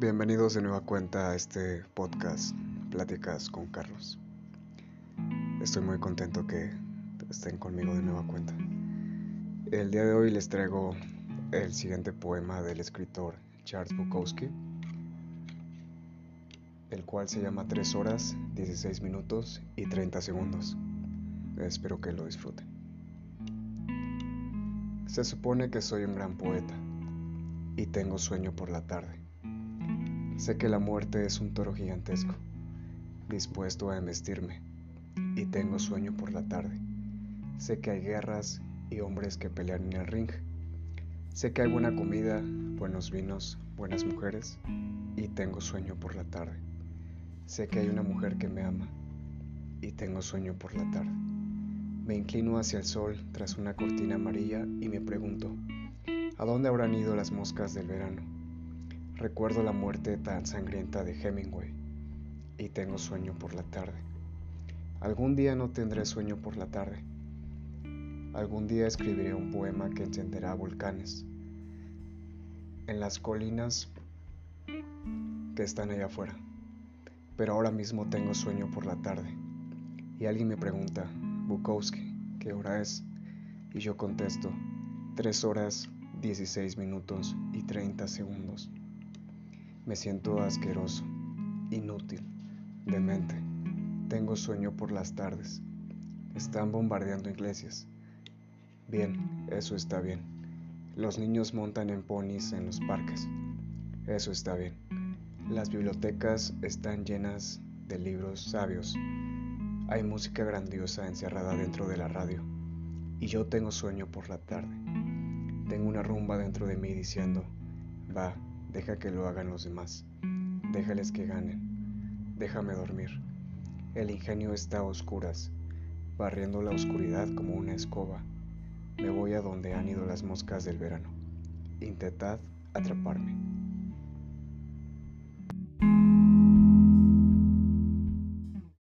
Bienvenidos de nueva cuenta a este podcast Pláticas con Carlos. Estoy muy contento que estén conmigo de nueva cuenta. El día de hoy les traigo el siguiente poema del escritor Charles Bukowski, el cual se llama 3 horas, 16 minutos y 30 segundos. Espero que lo disfruten. Se supone que soy un gran poeta y tengo sueño por la tarde Sé que la muerte es un toro gigantesco, dispuesto a embestirme, y tengo sueño por la tarde. Sé que hay guerras y hombres que pelean en el ring. Sé que hay buena comida, buenos vinos, buenas mujeres, y tengo sueño por la tarde. Sé que hay una mujer que me ama, y tengo sueño por la tarde. Me inclino hacia el sol tras una cortina amarilla y me pregunto, ¿a dónde habrán ido las moscas del verano? Recuerdo la muerte tan sangrienta de Hemingway y tengo sueño por la tarde. Algún día no tendré sueño por la tarde. Algún día escribiré un poema que encenderá volcanes en las colinas que están allá afuera. Pero ahora mismo tengo sueño por la tarde. Y alguien me pregunta, Bukowski, ¿qué hora es? Y yo contesto, 3 horas, 16 minutos y 30 segundos. Me siento asqueroso, inútil, demente. Tengo sueño por las tardes. Están bombardeando iglesias. Bien, eso está bien. Los niños montan en ponis en los parques. Eso está bien. Las bibliotecas están llenas de libros sabios. Hay música grandiosa encerrada dentro de la radio. Y yo tengo sueño por la tarde. Tengo una rumba dentro de mí diciendo, va, Deja que lo hagan los demás. Déjales que ganen. Déjame dormir. El ingenio está a oscuras, barriendo la oscuridad como una escoba. Me voy a donde han ido las moscas del verano. Intentad atraparme.